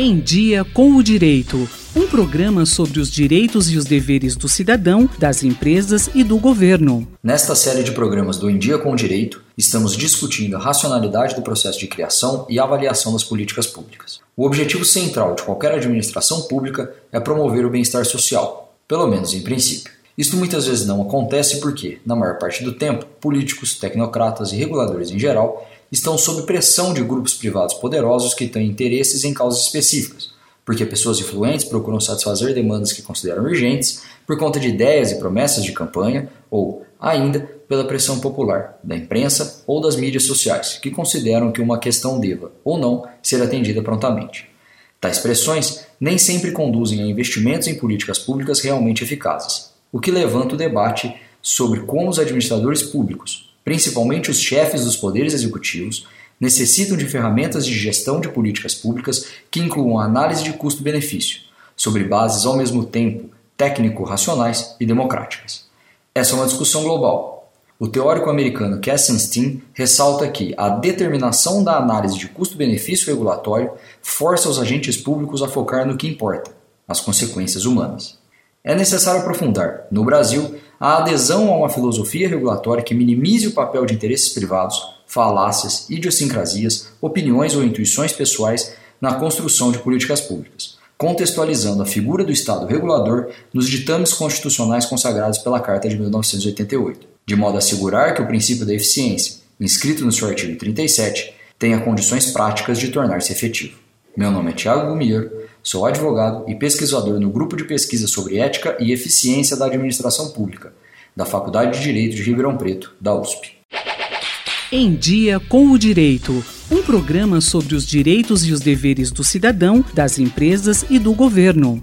Em Dia com o Direito. Um programa sobre os direitos e os deveres do cidadão, das empresas e do governo. Nesta série de programas do Em Dia com o Direito, estamos discutindo a racionalidade do processo de criação e avaliação das políticas públicas. O objetivo central de qualquer administração pública é promover o bem-estar social, pelo menos em princípio. Isto muitas vezes não acontece porque, na maior parte do tempo, políticos, tecnocratas e reguladores em geral estão sob pressão de grupos privados poderosos que têm interesses em causas específicas, porque pessoas influentes procuram satisfazer demandas que consideram urgentes por conta de ideias e promessas de campanha ou, ainda, pela pressão popular, da imprensa ou das mídias sociais, que consideram que uma questão deva, ou não, ser atendida prontamente. Tais pressões nem sempre conduzem a investimentos em políticas públicas realmente eficazes, o que levanta o debate sobre como os administradores públicos, principalmente os chefes dos poderes executivos, necessitam de ferramentas de gestão de políticas públicas que incluam análise de custo-benefício, sobre bases ao mesmo tempo técnico-racionais e democráticas. Essa é uma discussão global. O teórico americano Kassenstein ressalta que a determinação da análise de custo-benefício regulatório força os agentes públicos a focar no que importa, as consequências humanas. É necessário aprofundar, no Brasil, a adesão a uma filosofia regulatória que minimize o papel de interesses privados, falácias, idiosincrasias, opiniões ou intuições pessoais na construção de políticas públicas, contextualizando a figura do Estado regulador nos ditames constitucionais consagrados pela Carta de 1988, de modo a assegurar que o princípio da eficiência, inscrito no seu artigo 37, tenha condições práticas de tornar-se efetivo. Meu nome é Tiago Gumiero, sou advogado e pesquisador no grupo de pesquisa sobre ética e eficiência da administração pública, da Faculdade de Direito de Ribeirão Preto, da USP. Em Dia com o Direito um programa sobre os direitos e os deveres do cidadão, das empresas e do governo.